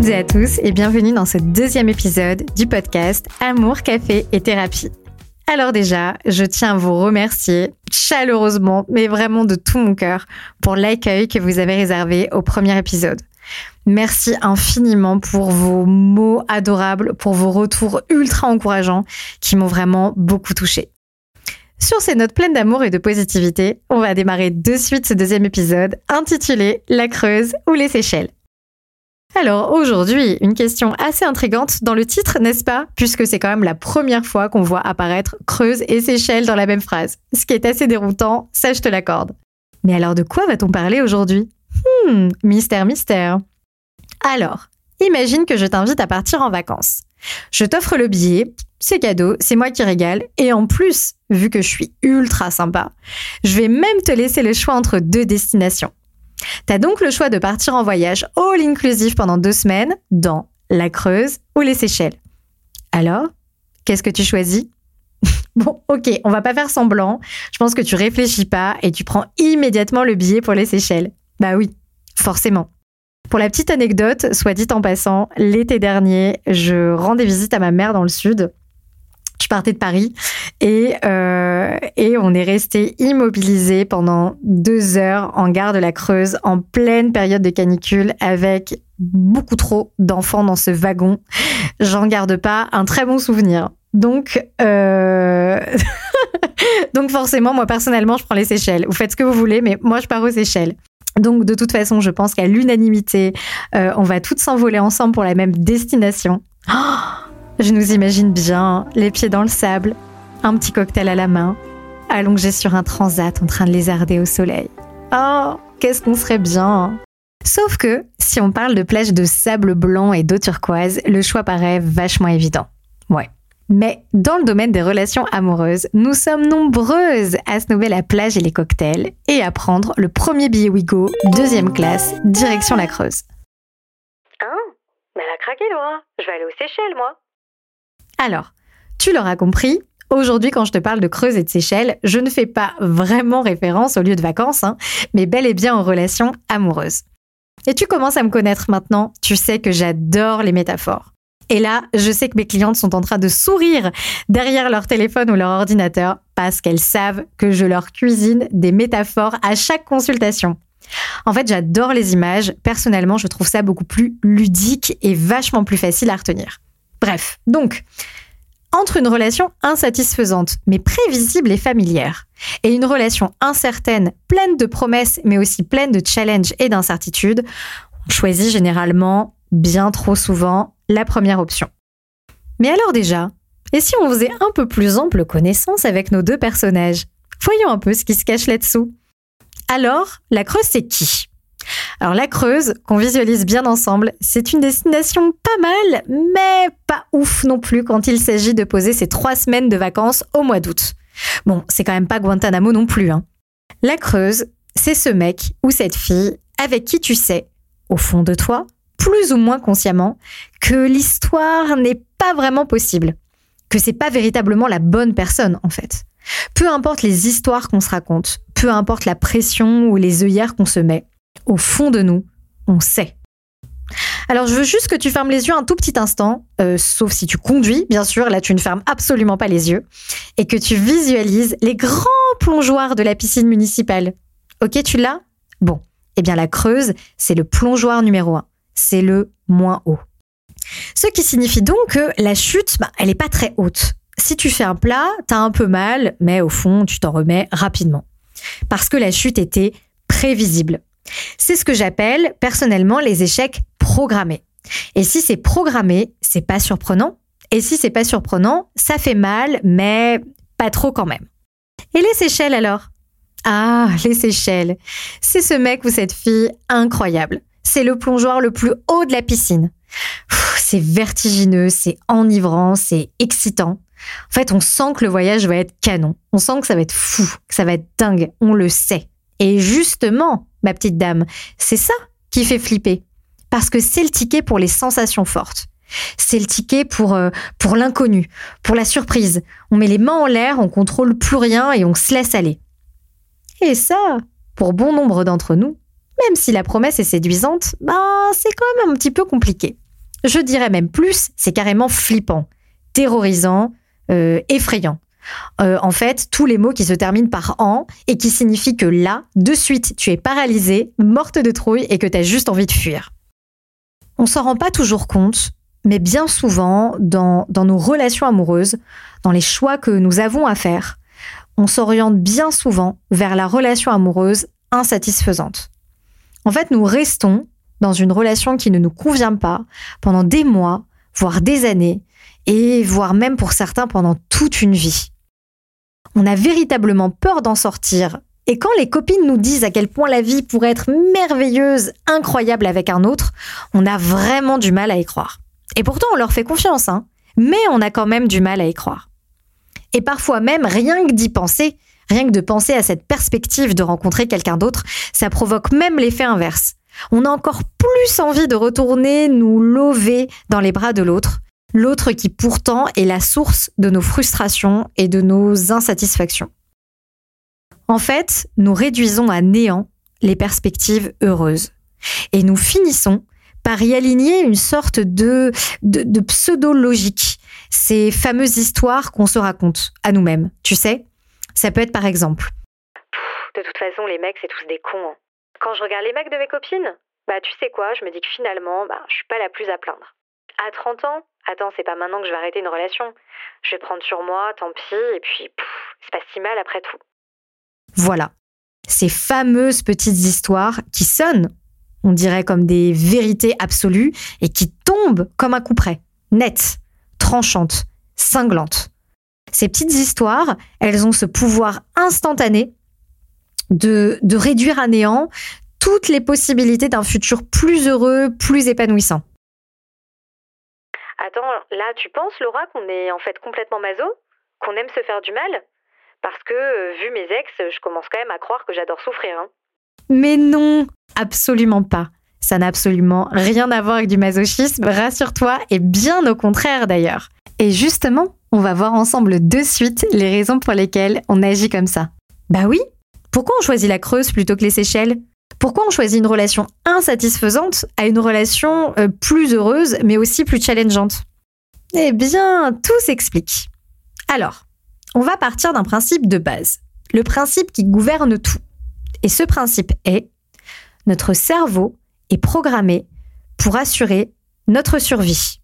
toutes et à tous et bienvenue dans ce deuxième épisode du podcast Amour, Café et Thérapie. Alors déjà, je tiens à vous remercier chaleureusement, mais vraiment de tout mon cœur, pour l'accueil que vous avez réservé au premier épisode. Merci infiniment pour vos mots adorables, pour vos retours ultra encourageants qui m'ont vraiment beaucoup touchée. Sur ces notes pleines d'amour et de positivité, on va démarrer de suite ce deuxième épisode intitulé La Creuse ou les Seychelles. Alors aujourd'hui, une question assez intrigante dans le titre, n'est-ce pas? Puisque c'est quand même la première fois qu'on voit apparaître Creuse et Seychelles dans la même phrase. Ce qui est assez déroutant, ça je te l'accorde. Mais alors de quoi va-t-on parler aujourd'hui? Hmm, mystère, mystère. Alors, imagine que je t'invite à partir en vacances. Je t'offre le billet, c'est cadeau, c'est moi qui régale, et en plus, vu que je suis ultra sympa, je vais même te laisser le choix entre deux destinations. T'as donc le choix de partir en voyage all inclusive pendant deux semaines dans la Creuse ou les Seychelles. Alors, qu'est-ce que tu choisis? Bon, ok, on va pas faire semblant. Je pense que tu réfléchis pas et tu prends immédiatement le billet pour les Seychelles. Bah oui, forcément. Pour la petite anecdote, soit dit en passant, l'été dernier, je rendais visite à ma mère dans le sud. Je partais de Paris et, euh, et on est resté immobilisé pendant deux heures en gare de la Creuse en pleine période de canicule avec beaucoup trop d'enfants dans ce wagon. J'en garde pas un très bon souvenir. Donc, euh... donc forcément, moi personnellement, je prends les Seychelles. Vous faites ce que vous voulez, mais moi je pars aux Seychelles. Donc de toute façon, je pense qu'à l'unanimité, euh, on va toutes s'envoler ensemble pour la même destination. Oh, je nous imagine bien, les pieds dans le sable, un petit cocktail à la main, allongé sur un transat en train de lézarder au soleil. Oh, qu'est-ce qu'on serait bien Sauf que, si on parle de plage de sable blanc et d'eau turquoise, le choix paraît vachement évident. Ouais. Mais dans le domaine des relations amoureuses, nous sommes nombreuses à se nommer la plage et les cocktails et à prendre le premier billet Wigo, deuxième classe, direction la Creuse. Hein Mais elle a craqué, Laura. Je vais aller aux Seychelles, moi. Alors, tu l'auras compris, aujourd'hui quand je te parle de Creuse et de Seychelles, je ne fais pas vraiment référence au lieu de vacances, hein, mais bel et bien aux relations amoureuses. Et tu commences à me connaître maintenant, tu sais que j'adore les métaphores. Et là, je sais que mes clientes sont en train de sourire derrière leur téléphone ou leur ordinateur parce qu'elles savent que je leur cuisine des métaphores à chaque consultation. En fait, j'adore les images. Personnellement, je trouve ça beaucoup plus ludique et vachement plus facile à retenir. Bref, donc, entre une relation insatisfaisante, mais prévisible et familière, et une relation incertaine, pleine de promesses, mais aussi pleine de challenges et d'incertitudes, on choisit généralement, bien trop souvent, la première option. Mais alors déjà, et si on faisait un peu plus ample connaissance avec nos deux personnages? Voyons un peu ce qui se cache là-dessous. Alors, la Creuse, c'est qui? Alors la Creuse, qu'on visualise bien ensemble, c'est une destination pas mal, mais pas ouf non plus quand il s'agit de poser ses trois semaines de vacances au mois d'août. Bon, c'est quand même pas Guantanamo non plus. Hein. La Creuse, c'est ce mec ou cette fille avec qui tu sais, au fond de toi, plus ou moins consciemment, que l'histoire n'est pas vraiment possible, que c'est pas véritablement la bonne personne en fait. Peu importe les histoires qu'on se raconte, peu importe la pression ou les œillères qu'on se met, au fond de nous, on sait. Alors je veux juste que tu fermes les yeux un tout petit instant, euh, sauf si tu conduis, bien sûr, là tu ne fermes absolument pas les yeux, et que tu visualises les grands plongeoires de la piscine municipale. Ok, tu l'as? Bon, eh bien la Creuse, c'est le plongeoir numéro un c'est le moins haut. Ce qui signifie donc que la chute, bah, elle n'est pas très haute. Si tu fais un plat, t'as un peu mal, mais au fond, tu t'en remets rapidement. Parce que la chute était prévisible. C'est ce que j'appelle personnellement les échecs programmés. Et si c'est programmé, c'est pas surprenant. Et si c'est pas surprenant, ça fait mal, mais pas trop quand même. Et les Seychelles alors? Ah, les Seychelles. C'est ce mec ou cette fille incroyable c'est le plongeoir le plus haut de la piscine. C'est vertigineux, c'est enivrant, c'est excitant. En fait, on sent que le voyage va être canon. On sent que ça va être fou, que ça va être dingue. On le sait. Et justement, ma petite dame, c'est ça qui fait flipper. Parce que c'est le ticket pour les sensations fortes. C'est le ticket pour, euh, pour l'inconnu, pour la surprise. On met les mains en l'air, on contrôle plus rien et on se laisse aller. Et ça, pour bon nombre d'entre nous, même si la promesse est séduisante, bah, c'est quand même un petit peu compliqué. Je dirais même plus, c'est carrément flippant, terrorisant, euh, effrayant. Euh, en fait, tous les mots qui se terminent par en et qui signifient que là, de suite, tu es paralysée, morte de trouille et que tu as juste envie de fuir. On s'en rend pas toujours compte, mais bien souvent, dans, dans nos relations amoureuses, dans les choix que nous avons à faire, on s'oriente bien souvent vers la relation amoureuse insatisfaisante. En fait, nous restons dans une relation qui ne nous convient pas pendant des mois, voire des années, et voire même pour certains pendant toute une vie. On a véritablement peur d'en sortir. Et quand les copines nous disent à quel point la vie pourrait être merveilleuse, incroyable avec un autre, on a vraiment du mal à y croire. Et pourtant, on leur fait confiance, hein. Mais on a quand même du mal à y croire. Et parfois même, rien que d'y penser, rien que de penser à cette perspective de rencontrer quelqu'un d'autre, ça provoque même l'effet inverse. On a encore plus envie de retourner nous lever dans les bras de l'autre, l'autre qui pourtant est la source de nos frustrations et de nos insatisfactions. En fait, nous réduisons à néant les perspectives heureuses. Et nous finissons par y aligner une sorte de, pseudo-logique, ces fameuses histoires qu'on se raconte à nous-mêmes, tu sais Ça peut être par exemple. de toute façon, les mecs, c'est tous des cons. Hein. Quand je regarde les mecs de mes copines, bah tu sais quoi, je me dis que finalement, bah, je suis pas la plus à plaindre. À 30 ans, attends, c'est pas maintenant que je vais arrêter une relation. Je vais prendre sur moi, tant pis, et puis c'est pas si mal après tout. Voilà. Ces fameuses petites histoires qui sonnent, on dirait comme des vérités absolues, et qui tombent comme un coup près, nettes, tranchantes, cinglantes. Ces petites histoires, elles ont ce pouvoir instantané de, de réduire à néant toutes les possibilités d'un futur plus heureux, plus épanouissant. Attends, là, tu penses, Laura, qu'on est en fait complètement maso Qu'on aime se faire du mal? Parce que, euh, vu mes ex, je commence quand même à croire que j'adore souffrir. Hein. Mais non, absolument pas. Ça n'a absolument rien à voir avec du masochisme, rassure-toi, et bien au contraire d'ailleurs. Et justement, on va voir ensemble de suite les raisons pour lesquelles on agit comme ça. Bah oui, pourquoi on choisit la Creuse plutôt que les Seychelles? Pourquoi on choisit une relation insatisfaisante à une relation euh, plus heureuse, mais aussi plus challengeante? Eh bien, tout s'explique. Alors, on va partir d'un principe de base, le principe qui gouverne tout. Et ce principe est, notre cerveau est programmé pour assurer notre survie.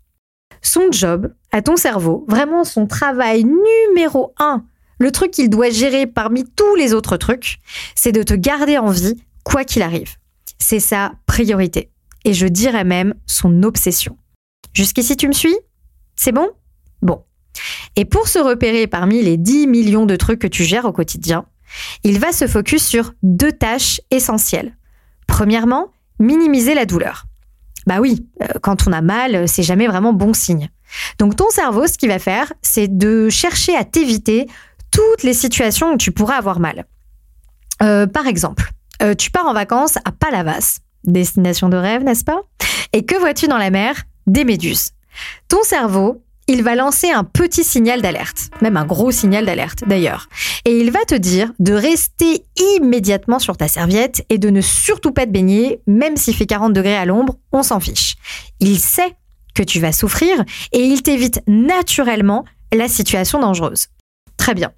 Son job, à ton cerveau, vraiment son travail numéro un, le truc qu'il doit gérer parmi tous les autres trucs, c'est de te garder en vie quoi qu'il arrive. C'est sa priorité. Et je dirais même son obsession. Jusqu'ici, tu me suis? C'est bon? Bon. Et pour se repérer parmi les 10 millions de trucs que tu gères au quotidien, il va se focus sur deux tâches essentielles. Premièrement, minimiser la douleur. Bah oui, euh, quand on a mal, c'est jamais vraiment bon signe. Donc ton cerveau, ce qu'il va faire, c'est de chercher à t'éviter toutes les situations où tu pourras avoir mal. Euh, par exemple, euh, tu pars en vacances à Palavas, destination de rêve, n'est-ce pas? Et que vois-tu dans la mer? Des méduses. Ton cerveau, il va lancer un petit signal d'alerte, même un gros signal d'alerte d'ailleurs. Et il va te dire de rester immédiatement sur ta serviette et de ne surtout pas te baigner, même s'il fait 40 degrés à l'ombre, on s'en fiche. Il sait que tu vas souffrir et il t'évite naturellement la situation dangereuse. Très bien.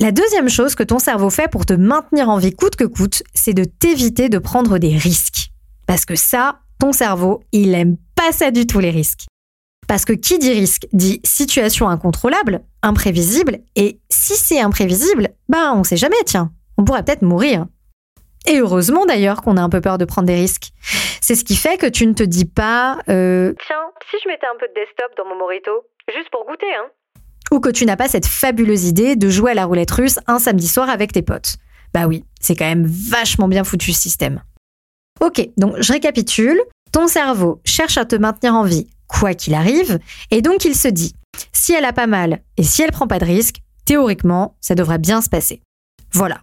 La deuxième chose que ton cerveau fait pour te maintenir en vie coûte que coûte, c'est de t'éviter de prendre des risques. Parce que ça, ton cerveau, il aime pas ça du tout les risques. Parce que qui dit risque dit situation incontrôlable, imprévisible, et si c'est imprévisible, bah on sait jamais, tiens, on pourrait peut-être mourir. Et heureusement d'ailleurs qu'on a un peu peur de prendre des risques. C'est ce qui fait que tu ne te dis pas euh, Tiens, si je mettais un peu de desktop dans mon morito, juste pour goûter, hein ou que tu n'as pas cette fabuleuse idée de jouer à la roulette russe un samedi soir avec tes potes. Bah oui, c'est quand même vachement bien foutu ce système. Ok, donc je récapitule. Ton cerveau cherche à te maintenir en vie, quoi qu'il arrive, et donc il se dit, si elle a pas mal et si elle prend pas de risque, théoriquement, ça devrait bien se passer. Voilà.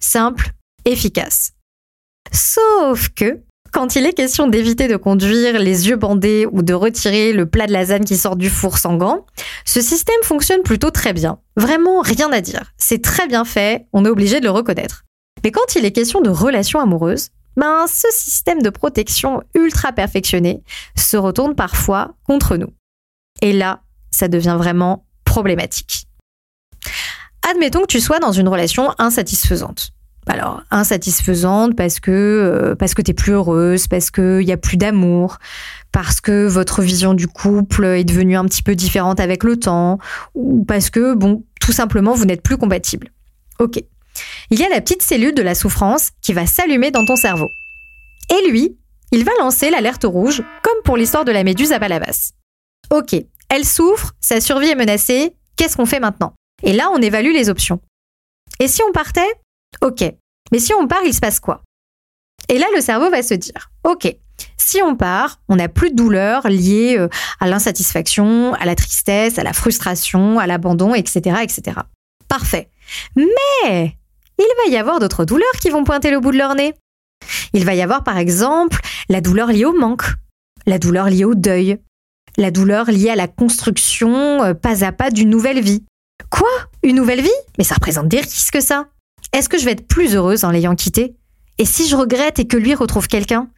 Simple, efficace. Sauf que, quand il est question d'éviter de conduire les yeux bandés ou de retirer le plat de lasagne qui sort du four sans gants, ce système fonctionne plutôt très bien. Vraiment rien à dire. C'est très bien fait, on est obligé de le reconnaître. Mais quand il est question de relations amoureuses, ben, ce système de protection ultra perfectionné se retourne parfois contre nous. Et là, ça devient vraiment problématique. Admettons que tu sois dans une relation insatisfaisante. Alors, insatisfaisante parce que, euh, parce que tu es plus heureuse, parce qu'il n'y a plus d'amour, parce que votre vision du couple est devenue un petit peu différente avec le temps, ou parce que, bon, tout simplement, vous n'êtes plus compatible. Ok. Il y a la petite cellule de la souffrance qui va s'allumer dans ton cerveau. Et lui, il va lancer l'alerte rouge, comme pour l'histoire de la méduse à Palavas. Ok, elle souffre, sa survie est menacée, qu'est-ce qu'on fait maintenant? Et là, on évalue les options. Et si on partait? Ok, mais si on part, il se passe quoi? Et là, le cerveau va se dire, ok, si on part, on n'a plus de douleur liée euh, à l'insatisfaction, à la tristesse, à la frustration, à l'abandon, etc., etc. Parfait. Mais il va y avoir d'autres douleurs qui vont pointer le bout de leur nez. Il va y avoir par exemple la douleur liée au manque, la douleur liée au deuil, la douleur liée à la construction euh, pas à pas d'une nouvelle vie. Quoi? Une nouvelle vie? Mais ça représente des risques ça. Est-ce que je vais être plus heureuse en l'ayant quitté? Et si je regrette et que lui retrouve quelqu'un?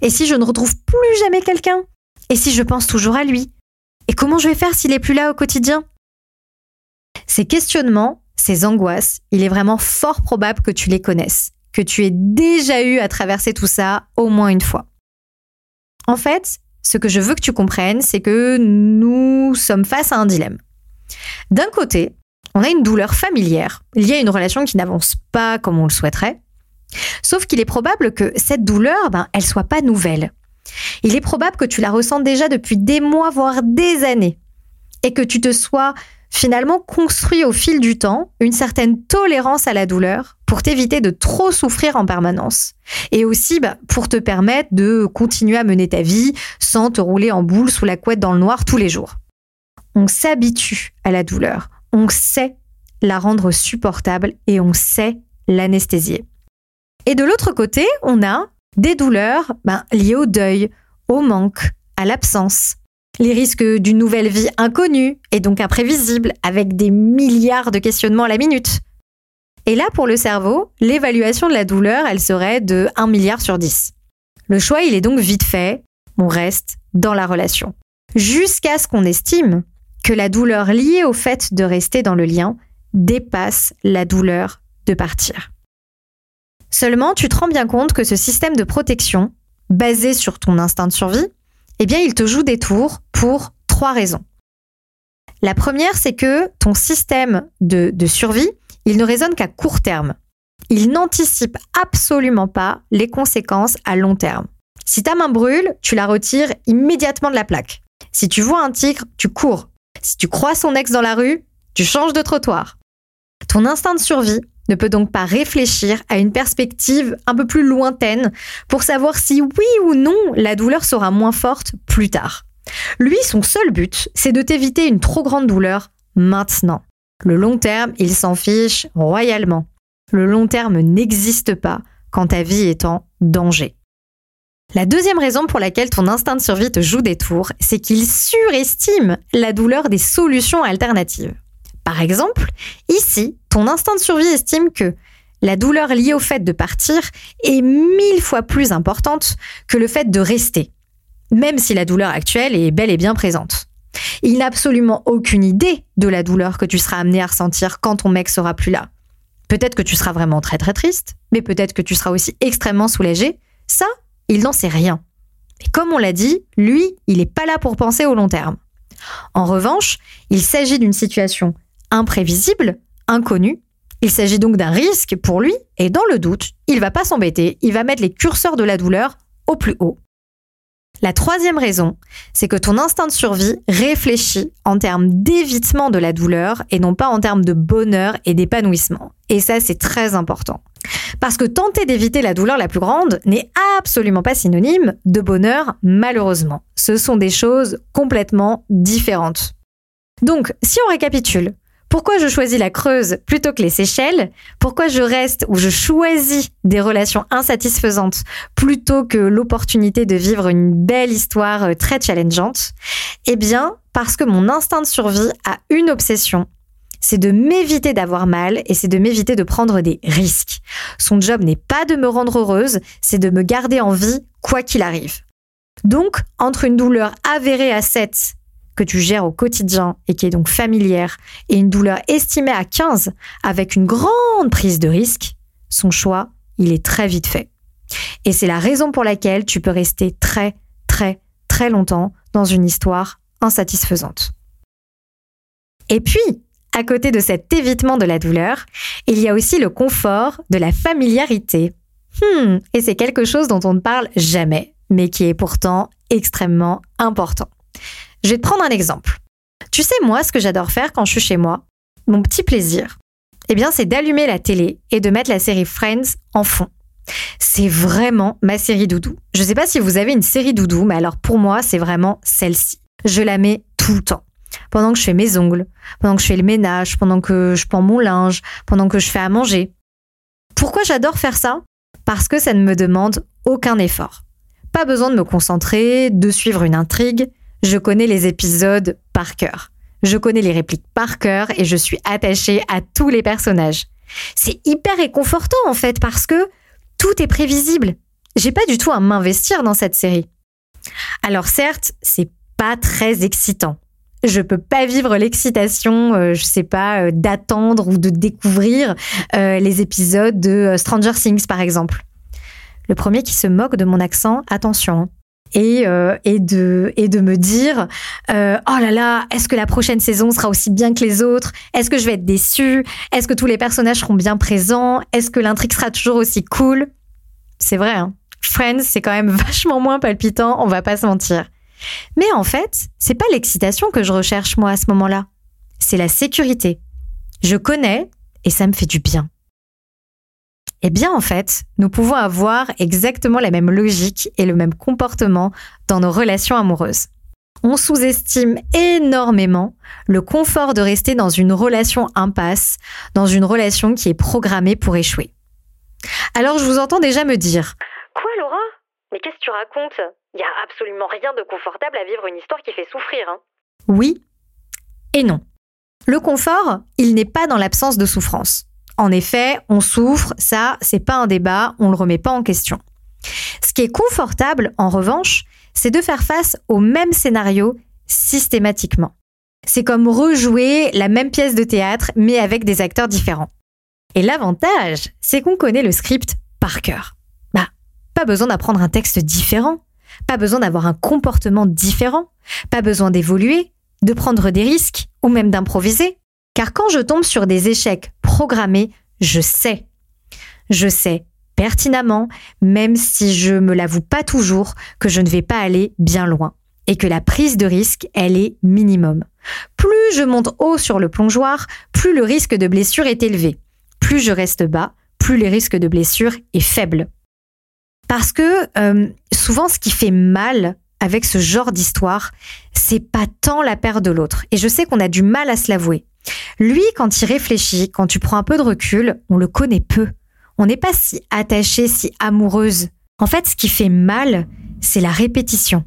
Et si je ne retrouve plus jamais quelqu'un? Et si je pense toujours à lui? Et comment je vais faire s'il est plus là au quotidien? Ces questionnements, ces angoisses, il est vraiment fort probable que tu les connaisses, que tu aies déjà eu à traverser tout ça au moins une fois. En fait, ce que je veux que tu comprennes, c'est que nous sommes face à un dilemme. D'un côté, on a une douleur familière liée à une relation qui n'avance pas comme on le souhaiterait. Sauf qu'il est probable que cette douleur, ben, elle soit pas nouvelle. Il est probable que tu la ressentes déjà depuis des mois, voire des années. Et que tu te sois finalement construit au fil du temps une certaine tolérance à la douleur pour t'éviter de trop souffrir en permanence. Et aussi ben, pour te permettre de continuer à mener ta vie sans te rouler en boule sous la couette dans le noir tous les jours. On s'habitue à la douleur on sait la rendre supportable et on sait l'anesthésier. Et de l'autre côté, on a des douleurs ben, liées au deuil, au manque, à l'absence, les risques d'une nouvelle vie inconnue et donc imprévisible avec des milliards de questionnements à la minute. Et là, pour le cerveau, l'évaluation de la douleur, elle serait de 1 milliard sur 10. Le choix, il est donc vite fait, on reste dans la relation. Jusqu'à ce qu'on estime que la douleur liée au fait de rester dans le lien dépasse la douleur de partir. Seulement, tu te rends bien compte que ce système de protection, basé sur ton instinct de survie, eh bien, il te joue des tours pour trois raisons. La première, c'est que ton système de, de survie, il ne résonne qu'à court terme. Il n'anticipe absolument pas les conséquences à long terme. Si ta main brûle, tu la retires immédiatement de la plaque. Si tu vois un tigre, tu cours. Si tu crois son ex dans la rue, tu changes de trottoir. Ton instinct de survie ne peut donc pas réfléchir à une perspective un peu plus lointaine pour savoir si oui ou non la douleur sera moins forte plus tard. Lui, son seul but, c'est de t'éviter une trop grande douleur maintenant. Le long terme, il s'en fiche royalement. Le long terme n'existe pas quand ta vie est en danger. La deuxième raison pour laquelle ton instinct de survie te joue des tours, c'est qu'il surestime la douleur des solutions alternatives. Par exemple, ici, ton instinct de survie estime que la douleur liée au fait de partir est mille fois plus importante que le fait de rester, même si la douleur actuelle est bel et bien présente. Il n'a absolument aucune idée de la douleur que tu seras amené à ressentir quand ton mec sera plus là. Peut-être que tu seras vraiment très très triste, mais peut-être que tu seras aussi extrêmement soulagé. Ça, il n'en sait rien. Et comme on l'a dit, lui, il n'est pas là pour penser au long terme. En revanche, il s'agit d'une situation imprévisible, inconnue. Il s'agit donc d'un risque pour lui, et dans le doute, il va pas s'embêter, il va mettre les curseurs de la douleur au plus haut. La troisième raison, c'est que ton instinct de survie réfléchit en termes d'évitement de la douleur et non pas en termes de bonheur et d'épanouissement. Et ça, c'est très important. Parce que tenter d'éviter la douleur la plus grande n'est absolument pas synonyme de bonheur, malheureusement. Ce sont des choses complètement différentes. Donc, si on récapitule, pourquoi je choisis la Creuse plutôt que les Seychelles? Pourquoi je reste ou je choisis des relations insatisfaisantes plutôt que l'opportunité de vivre une belle histoire euh, très challengeante? Eh bien, parce que mon instinct de survie a une obsession, c'est de m'éviter d'avoir mal et c'est de m'éviter de prendre des risques. Son job n'est pas de me rendre heureuse, c'est de me garder en vie quoi qu'il arrive. Donc, entre une douleur avérée à 7 que tu gères au quotidien et qui est donc familière et une douleur estimée à 15 avec une grande prise de risque, son choix, il est très vite fait. Et c'est la raison pour laquelle tu peux rester très, très, très longtemps dans une histoire insatisfaisante. Et puis, à côté de cet évitement de la douleur, il y a aussi le confort de la familiarité. Hmm, et c'est quelque chose dont on ne parle jamais, mais qui est pourtant extrêmement important. Je vais te prendre un exemple. Tu sais, moi, ce que j'adore faire quand je suis chez moi, mon petit plaisir, eh bien, c'est d'allumer la télé et de mettre la série Friends en fond. C'est vraiment ma série doudou. Je ne sais pas si vous avez une série doudou, mais alors pour moi, c'est vraiment celle-ci. Je la mets tout le temps. Pendant que je fais mes ongles, pendant que je fais le ménage, pendant que je pends mon linge, pendant que je fais à manger. Pourquoi j'adore faire ça? Parce que ça ne me demande aucun effort. Pas besoin de me concentrer, de suivre une intrigue. Je connais les épisodes par cœur. Je connais les répliques par cœur et je suis attachée à tous les personnages. C'est hyper réconfortant en fait parce que tout est prévisible. J'ai pas du tout à m'investir dans cette série. Alors certes, c'est pas très excitant. Je peux pas vivre l'excitation, euh, je sais pas, euh, d'attendre ou de découvrir euh, les épisodes de Stranger Things par exemple. Le premier qui se moque de mon accent, attention. Hein. Et, et, de, et de me dire oh là là, est-ce que la prochaine saison sera aussi bien que les autres? Est-ce que je vais être déçue? Est-ce que tous les personnages seront bien présents? Est-ce que l'intrigue sera toujours aussi cool? C'est vrai, hein Friends, c'est quand même vachement moins palpitant, on va pas se mentir. Mais en fait, c'est pas l'excitation que je recherche moi à ce moment-là. C'est la sécurité. Je connais et ça me fait du bien. Eh bien, en fait, nous pouvons avoir exactement la même logique et le même comportement dans nos relations amoureuses. On sous-estime énormément le confort de rester dans une relation impasse, dans une relation qui est programmée pour échouer. Alors, je vous entends déjà me dire Mais qu'est-ce que tu racontes? Il n'y a absolument rien de confortable à vivre une histoire qui fait souffrir. Hein. Oui et non. Le confort, il n'est pas dans l'absence de souffrance. En effet, on souffre, ça, c'est pas un débat, on le remet pas en question. Ce qui est confortable, en revanche, c'est de faire face au même scénario systématiquement. C'est comme rejouer la même pièce de théâtre, mais avec des acteurs différents. Et l'avantage, c'est qu'on connaît le script par cœur. Pas besoin d'apprendre un texte différent. Pas besoin d'avoir un comportement différent, pas besoin d'évoluer, de prendre des risques ou même d'improviser. Car quand je tombe sur des échecs programmés, je sais. Je sais pertinemment, même si je me l'avoue pas toujours, que je ne vais pas aller bien loin et que la prise de risque, elle est minimum. Plus je monte haut sur le plongeoir, plus le risque de blessure est élevé. Plus je reste bas, plus le risque de blessure est faible. Parce que euh, souvent, ce qui fait mal avec ce genre d'histoire, c'est pas tant la perte de l'autre. Et je sais qu'on a du mal à se l'avouer. Lui, quand il réfléchit, quand tu prends un peu de recul, on le connaît peu. On n'est pas si attaché, si amoureuse. En fait, ce qui fait mal, c'est la répétition.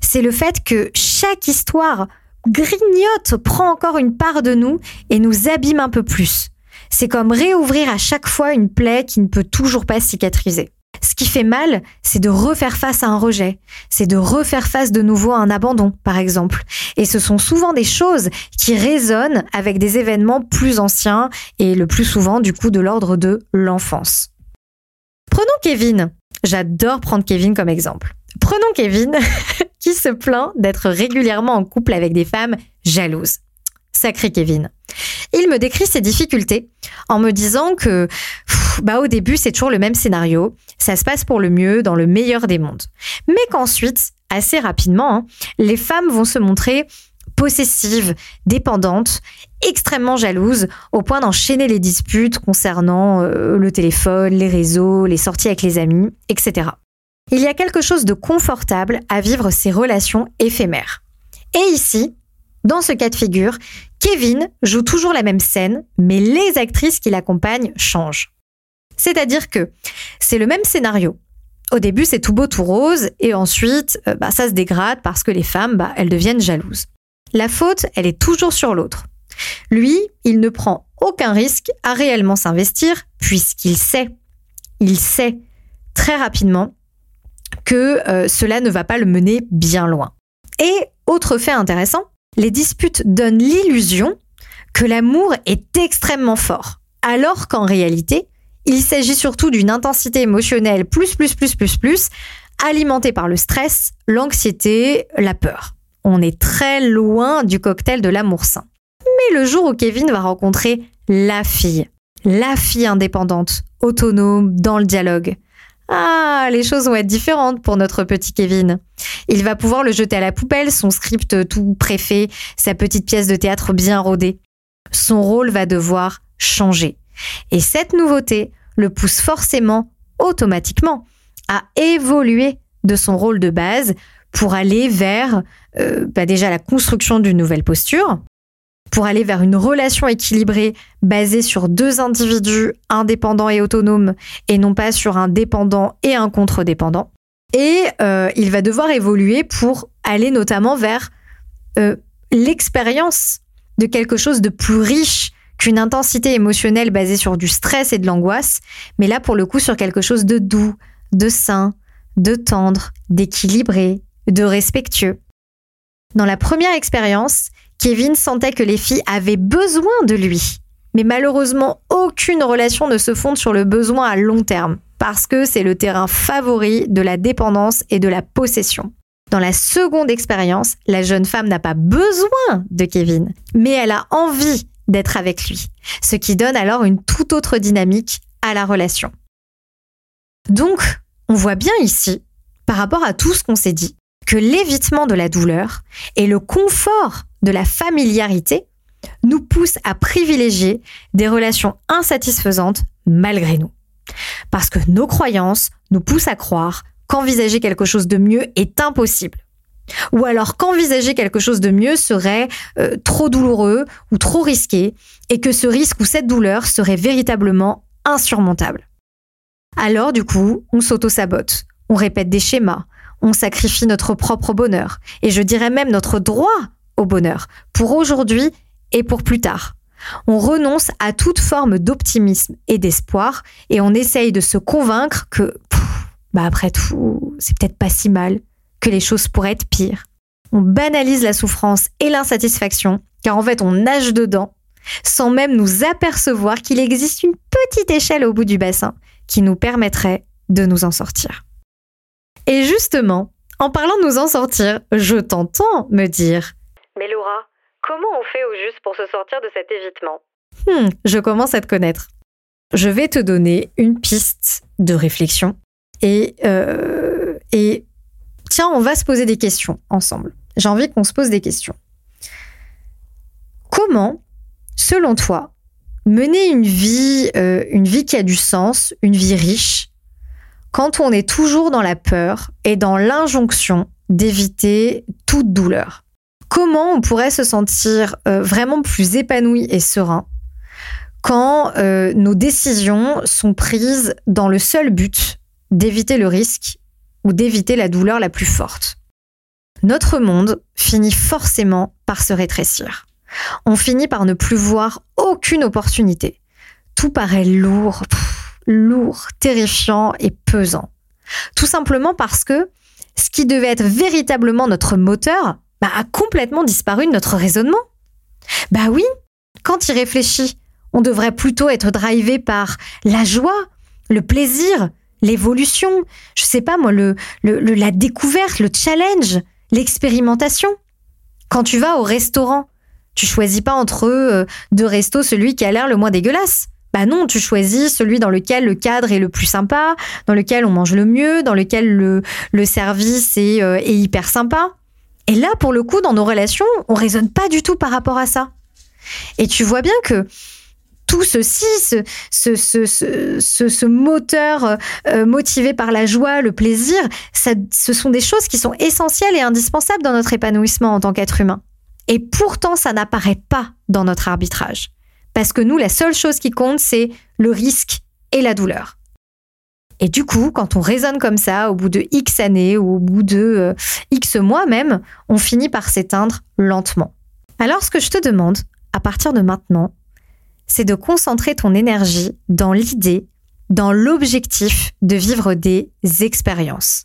C'est le fait que chaque histoire grignote, prend encore une part de nous et nous abîme un peu plus. C'est comme réouvrir à chaque fois une plaie qui ne peut toujours pas cicatriser. Ce qui fait mal, c'est de refaire face à un rejet, c'est de refaire face de nouveau à un abandon, par exemple. Et ce sont souvent des choses qui résonnent avec des événements plus anciens et le plus souvent du coup de l'ordre de l'enfance. Prenons Kevin. J'adore prendre Kevin comme exemple. Prenons Kevin qui se plaint d'être régulièrement en couple avec des femmes jalouses. Sacré Kevin. Il me décrit ses difficultés en me disant que bah au début c'est toujours le même scénario, ça se passe pour le mieux dans le meilleur des mondes. Mais qu'ensuite, assez rapidement, hein, les femmes vont se montrer possessives, dépendantes, extrêmement jalouses, au point d'enchaîner les disputes concernant euh, le téléphone, les réseaux, les sorties avec les amis, etc. Il y a quelque chose de confortable à vivre ces relations éphémères. Et ici, dans ce cas de figure, Kevin joue toujours la même scène, mais les actrices qui l'accompagnent changent. C'est-à-dire que c'est le même scénario. Au début, c'est tout beau, tout rose, et ensuite, euh, bah, ça se dégrade parce que les femmes, bah, elles deviennent jalouses. La faute, elle est toujours sur l'autre. Lui, il ne prend aucun risque à réellement s'investir puisqu'il sait, il sait très rapidement que euh, cela ne va pas le mener bien loin. Et autre fait intéressant, les disputes donnent l'illusion que l'amour est extrêmement fort, alors qu'en réalité, il s'agit surtout d'une intensité émotionnelle plus plus plus plus plus alimentée par le stress, l'anxiété, la peur. On est très loin du cocktail de l'amour sain. Mais le jour où Kevin va rencontrer la fille, la fille indépendante, autonome, dans le dialogue, ah, les choses vont être différentes pour notre petit Kevin. Il va pouvoir le jeter à la poubelle, son script tout préfet, sa petite pièce de théâtre bien rodée. Son rôle va devoir changer. Et cette nouveauté le pousse forcément, automatiquement, à évoluer de son rôle de base pour aller vers euh, bah déjà la construction d'une nouvelle posture, pour aller vers une relation équilibrée basée sur deux individus indépendants et autonomes et non pas sur un dépendant et un contre-dépendant. Et euh, il va devoir évoluer pour aller notamment vers euh, l'expérience de quelque chose de plus riche qu'une intensité émotionnelle basée sur du stress et de l'angoisse, mais là pour le coup sur quelque chose de doux, de sain, de tendre, d'équilibré, de respectueux. Dans la première expérience, Kevin sentait que les filles avaient besoin de lui. Mais malheureusement, aucune relation ne se fonde sur le besoin à long terme, parce que c'est le terrain favori de la dépendance et de la possession. Dans la seconde expérience, la jeune femme n'a pas besoin de Kevin, mais elle a envie d'être avec lui, ce qui donne alors une toute autre dynamique à la relation. Donc, on voit bien ici, par rapport à tout ce qu'on s'est dit, que l'évitement de la douleur et le confort de la familiarité nous poussent à privilégier des relations insatisfaisantes malgré nous. Parce que nos croyances nous poussent à croire qu'envisager quelque chose de mieux est impossible. Ou alors qu'envisager quelque chose de mieux serait euh, trop douloureux ou trop risqué et que ce risque ou cette douleur serait véritablement insurmontable. Alors du coup, on s'auto-sabote, on répète des schémas, on sacrifie notre propre bonheur, et je dirais même notre droit bonheur, pour aujourd'hui et pour plus tard. On renonce à toute forme d'optimisme et d'espoir, et on essaye de se convaincre que, bah après tout, c'est peut-être pas si mal, que les choses pourraient être pires. On banalise la souffrance et l'insatisfaction, car en fait on nage dedans, sans même nous apercevoir qu'il existe une petite échelle au bout du bassin qui nous permettrait de nous en sortir. Et justement, en parlant de nous en sortir, je t'entends me dire Mais Laura, comment on fait au juste pour se sortir de cet évitement? Hmm, Je commence à te connaître. Je vais te donner une piste de réflexion et, euh, et tiens, on va se poser des questions ensemble. J'ai envie qu'on se pose des questions. Comment, selon toi, mener une vie, euh, une vie qui a du sens, une vie riche, quand on est toujours dans la peur et dans l'injonction d'éviter toute douleur? Comment on pourrait se sentir euh, vraiment plus épanoui et serein quand euh, nos décisions sont prises dans le seul but d'éviter le risque ou d'éviter la douleur la plus forte? Notre monde finit forcément par se rétrécir. On finit par ne plus voir aucune opportunité. Tout paraît lourd lourd, terrifiant et pesant. Tout simplement parce que ce qui devait être véritablement notre moteur bah, a complètement disparu de notre raisonnement. Bah oui, quand il réfléchit, on devrait plutôt être drivé par la joie, le plaisir, l'évolution, je sais pas moi, le, la découverte, le challenge, l'expérimentation. Quand tu vas au restaurant, tu choisis pas entre euh, deux restos celui qui a l'air le moins dégueulasse. Bah non, tu choisis celui dans lequel le cadre est le plus sympa, dans lequel on mange le mieux, dans lequel le, le service est, euh, est hyper sympa. Et là, pour le coup, dans nos relations, on raisonne pas du tout par rapport à ça. Et tu vois bien que tout ceci, ce, moteur euh, motivé par la joie, le plaisir, ça, ce sont des choses qui sont essentielles et indispensables dans notre épanouissement en tant qu'être humain. Et pourtant, ça n'apparaît pas dans notre arbitrage. Parce que nous, la seule chose qui compte, c'est le risque et la douleur. Et du coup, quand on raisonne comme ça, au bout de X années ou au bout de euh, X mois même, on finit par s'éteindre lentement. Alors ce que je te demande, à partir de maintenant, c'est de concentrer ton énergie dans l'idée, dans l'objectif de vivre des expériences.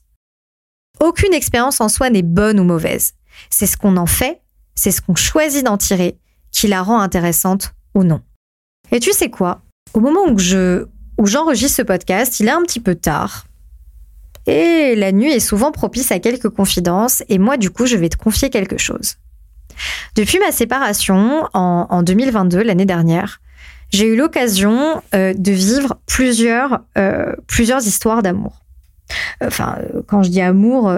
Aucune expérience en soi n'est bonne ou mauvaise. C'est ce qu'on en fait, c'est ce qu'on choisit d'en tirer qui la rend intéressante ou non. Et tu sais quoi? Au moment où je où j'enregistre ce podcast, il est un petit peu tard. Et la nuit est souvent propice à quelques confidences et moi du coup, je vais te confier quelque chose. Depuis ma séparation en, 2022, l'année dernière, j'ai eu l'occasion euh, de vivre plusieurs, euh, plusieurs histoires d'amour. Enfin, euh, quand je dis amour,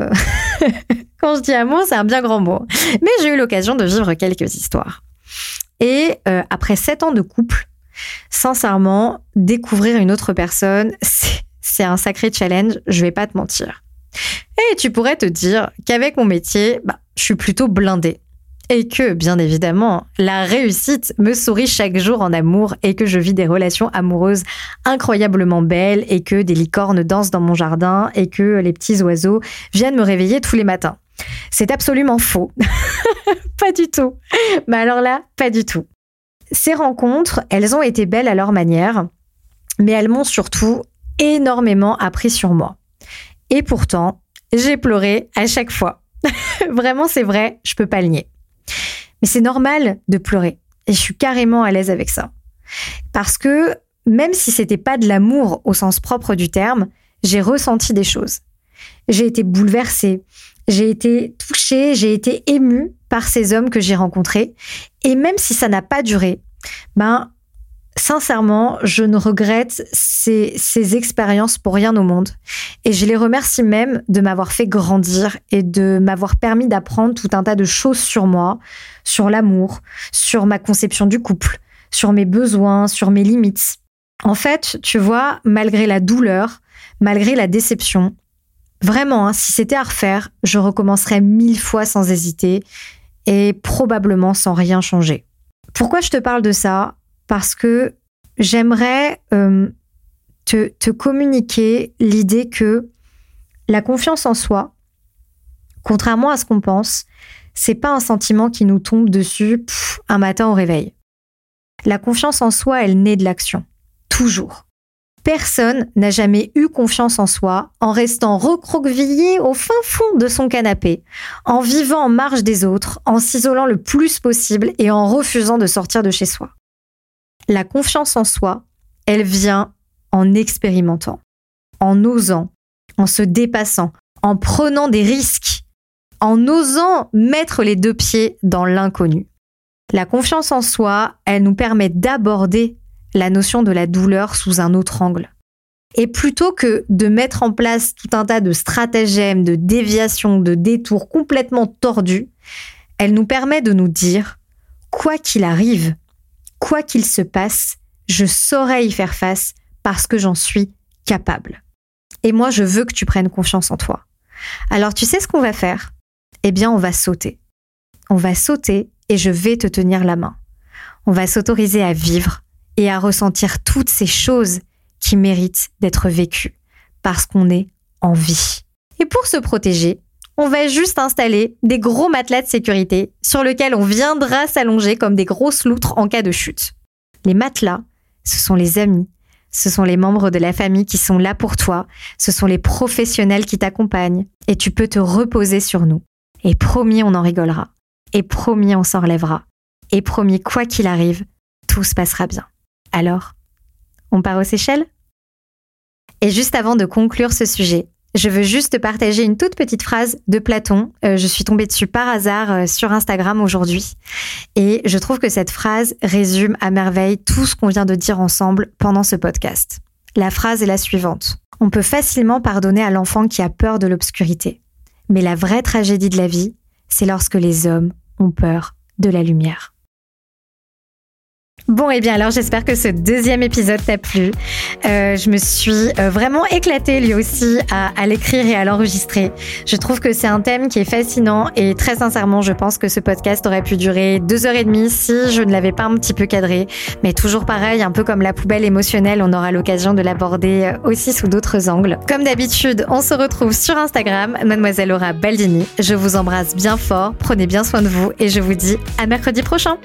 quand je dis amour, c'est un bien grand mot. Mais j'ai eu l'occasion de vivre quelques histoires. Et après sept ans de couple, sincèrement, découvrir une autre personne, c'est un sacré challenge, je vais pas te mentir. Et tu pourrais te dire qu'avec mon métier, bah, je suis plutôt blindée et que, bien évidemment, la réussite me sourit chaque jour en amour et que je vis des relations amoureuses incroyablement belles et que des licornes dansent dans mon jardin et que les petits oiseaux viennent me réveiller tous les matins. C'est absolument faux. pas du tout. Mais alors là, pas du tout. Ces rencontres, elles ont été belles à leur manière, mais elles m'ont surtout énormément appris sur moi. Et pourtant, j'ai pleuré à chaque fois. Vraiment, c'est vrai, je peux pas le nier. Mais c'est normal de pleurer. Et je suis carrément à l'aise avec ça. Parce que même si c'était pas de l'amour au sens propre du terme, j'ai ressenti des choses. J'ai été bouleversée, j'ai été touchée, j'ai été émue par ces hommes que j'ai rencontrés. Et même si ça n'a pas duré, ben, sincèrement, je ne regrette ces, ces, expériences pour rien au monde. Et je les remercie même de m'avoir fait grandir et de m'avoir permis d'apprendre tout un tas de choses sur moi, sur l'amour, sur ma conception du couple, sur mes besoins, sur mes limites. En fait, tu vois, malgré la douleur, malgré la déception, vraiment, hein, si c'était à refaire, je recommencerais mille fois sans hésiter et probablement sans rien changer. Pourquoi je te parle de ça? Parce que j'aimerais euh, te, communiquer l'idée que la confiance en soi, contrairement à ce qu'on pense, c'est pas un sentiment qui nous tombe dessus un matin au réveil. La confiance en soi, elle naît de l'action. Toujours. Personne n'a jamais eu confiance en soi en restant recroquevillé au fin fond de son canapé, en vivant en marge des autres, en s'isolant le plus possible et en refusant de sortir de chez soi. La confiance en soi, elle vient en expérimentant, en osant, en se dépassant, en prenant des risques, en osant mettre les deux pieds dans l'inconnu. La confiance en soi, elle nous permet d'aborder la notion de la douleur sous un autre angle. Et plutôt que de mettre en place tout un tas de stratagèmes, de déviations, de détours complètement tordus, elle nous permet de nous dire, quoi qu'il arrive, quoi qu'il se passe, je saurai y faire face parce que j'en suis capable. Et moi, je veux que tu prennes confiance en toi. Alors, tu sais ce qu'on va faire? Eh bien, on va sauter. On va sauter et je vais te tenir la main. On va s'autoriser à vivre et à ressentir toutes ces choses qui méritent d'être vécues parce qu'on est en vie. Et pour se protéger, on va juste installer des gros matelas de sécurité sur lesquels on viendra s'allonger comme des grosses loutres en cas de chute. Les matelas, ce sont les amis, ce sont les membres de la famille qui sont là pour toi, ce sont les professionnels qui t'accompagnent, et tu peux te reposer sur nous. Et promis, on en rigolera. Et promis, on s'en relèvera. Et promis, quoi qu'il arrive, tout se passera bien. Alors, on part aux Seychelles? Et juste avant de conclure ce sujet, je veux juste partager une toute petite phrase de Platon. Euh, je suis tombée dessus par hasard euh, sur Instagram aujourd'hui. Et je trouve que cette phrase résume à merveille tout ce qu'on vient de dire ensemble pendant ce podcast. La phrase est la suivante. On peut facilement pardonner à l'enfant qui a peur de l'obscurité. Mais la vraie tragédie de la vie, c'est lorsque les hommes ont peur de la lumière. Bon, et eh bien alors j'espère que ce deuxième épisode t'a plu. Euh, je me suis euh, vraiment éclatée lui aussi à, l'écrire et à l'enregistrer. Je trouve que c'est un thème qui est fascinant et très sincèrement, je pense que ce podcast aurait pu durer deux heures et demie si je ne l'avais pas un petit peu cadré. Mais toujours pareil, un peu comme la poubelle émotionnelle, on aura l'occasion de l'aborder euh, aussi sous d'autres angles. Comme d'habitude, on se retrouve sur Instagram, mademoiselle Laura Baldini. Je vous embrasse bien fort, prenez bien soin de vous et je vous dis à mercredi prochain.